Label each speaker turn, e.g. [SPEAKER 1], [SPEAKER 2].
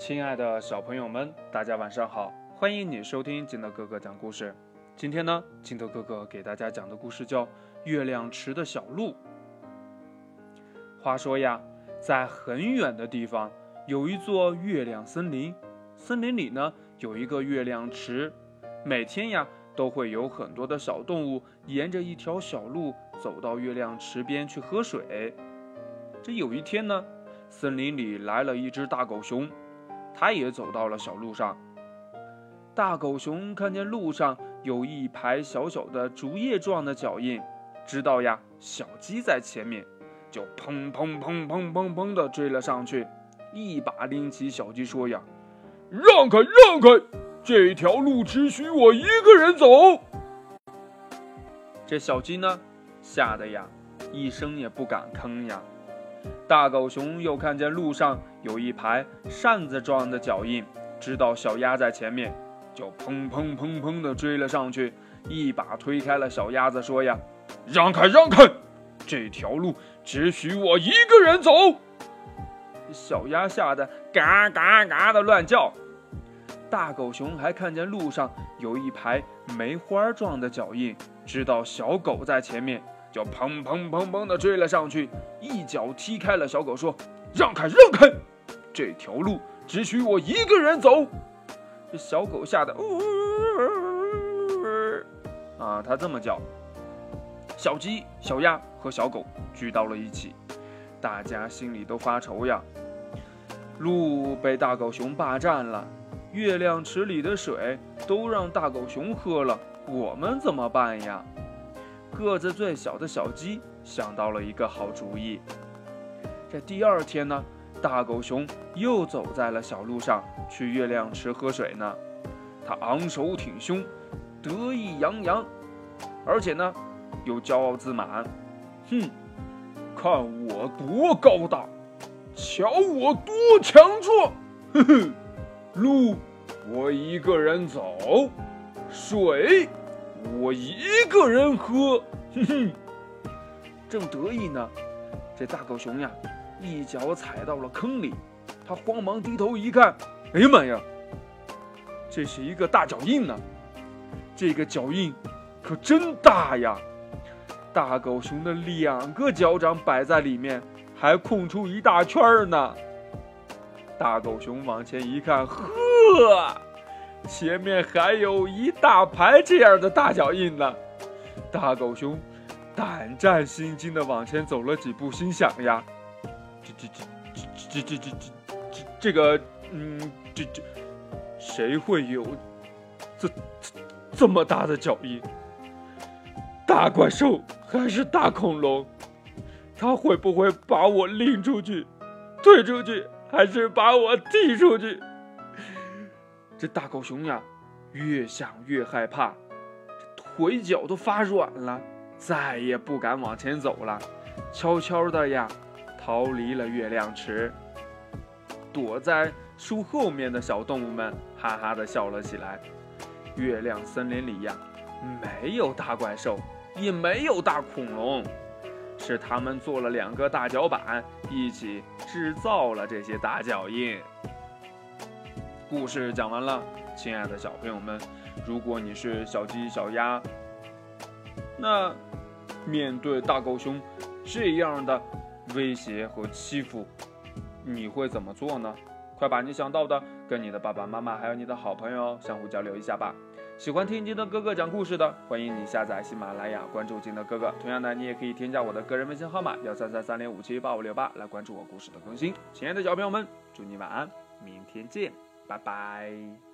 [SPEAKER 1] 亲爱的小朋友们，大家晚上好！欢迎你收听金德哥哥讲故事。今天呢，金德哥哥给大家讲的故事叫《月亮池的小鹿》。话说呀，在很远的地方有一座月亮森林，森林里呢有一个月亮池，每天呀都会有很多的小动物沿着一条小路走到月亮池边去喝水。这有一天呢，森林里来了一只大狗熊。他也走到了小路上。大狗熊看见路上有一排小小的竹叶状的脚印，知道呀，小鸡在前面，就砰砰砰砰砰砰的追了上去，一把拎起小鸡说：“呀，让开，让开，这条路只许我一个人走。”这小鸡呢，吓得呀，一声也不敢吭呀。大狗熊又看见路上有一排扇子状的脚印，知道小鸭在前面，就砰砰砰砰地追了上去，一把推开了小鸭子，说：“呀，让开让开，这条路只许我一个人走。”小鸭吓得嘎嘎嘎的乱叫。大狗熊还看见路上有一排梅花状的脚印，知道小狗在前面。就砰砰砰砰地追了上去，一脚踢开了小狗，说：“让开，让开，这条路只许我一个人走。”这小狗吓得呜呜呜啊，它这么叫。小鸡、小鸭和小狗聚到了一起，大家心里都发愁呀。路被大狗熊霸占了，月亮池里的水都让大狗熊喝了，我们怎么办呀？个子最小的小鸡想到了一个好主意。这第二天呢，大狗熊又走在了小路上，去月亮池喝水呢。他昂首挺胸，得意洋洋，而且呢，又骄傲自满。哼，看我多高大，瞧我多强壮。呵呵，路我一个人走，水。我一个人喝，哼哼，正得意呢，这大狗熊呀，一脚踩到了坑里，他慌忙低头一看，哎呀妈呀，这是一个大脚印呢，这个脚印可真大呀！大狗熊的两个脚掌摆在里面，还空出一大圈呢。大狗熊往前一看，呵。前面还有一大排这样的大脚印呢，大狗熊胆战心惊地往前走了几步，心想呀，这这这这这这这这这个，嗯，这这谁会有这这么大的脚印？大怪兽还是大恐龙？他会不会把我拎出去、推出去，还是把我踢出去？这大狗熊呀，越想越害怕，这腿脚都发软了，再也不敢往前走了，悄悄的呀，逃离了月亮池。躲在树后面的小动物们哈哈的笑了起来。月亮森林里呀，没有大怪兽，也没有大恐龙，是他们做了两个大脚板，一起制造了这些大脚印。故事讲完了，亲爱的小朋友们，如果你是小鸡、小鸭，那面对大狗熊这样的威胁和欺负，你会怎么做呢？快把你想到的跟你的爸爸妈妈还有你的好朋友相互交流一下吧。喜欢听金德哥哥讲故事的，欢迎你下载喜马拉雅，关注金德哥哥。同样的，你也可以添加我的个人微信号码幺三三三零五七八五六八来关注我故事的更新。亲爱的小朋友们，祝你晚安，明天见。拜拜。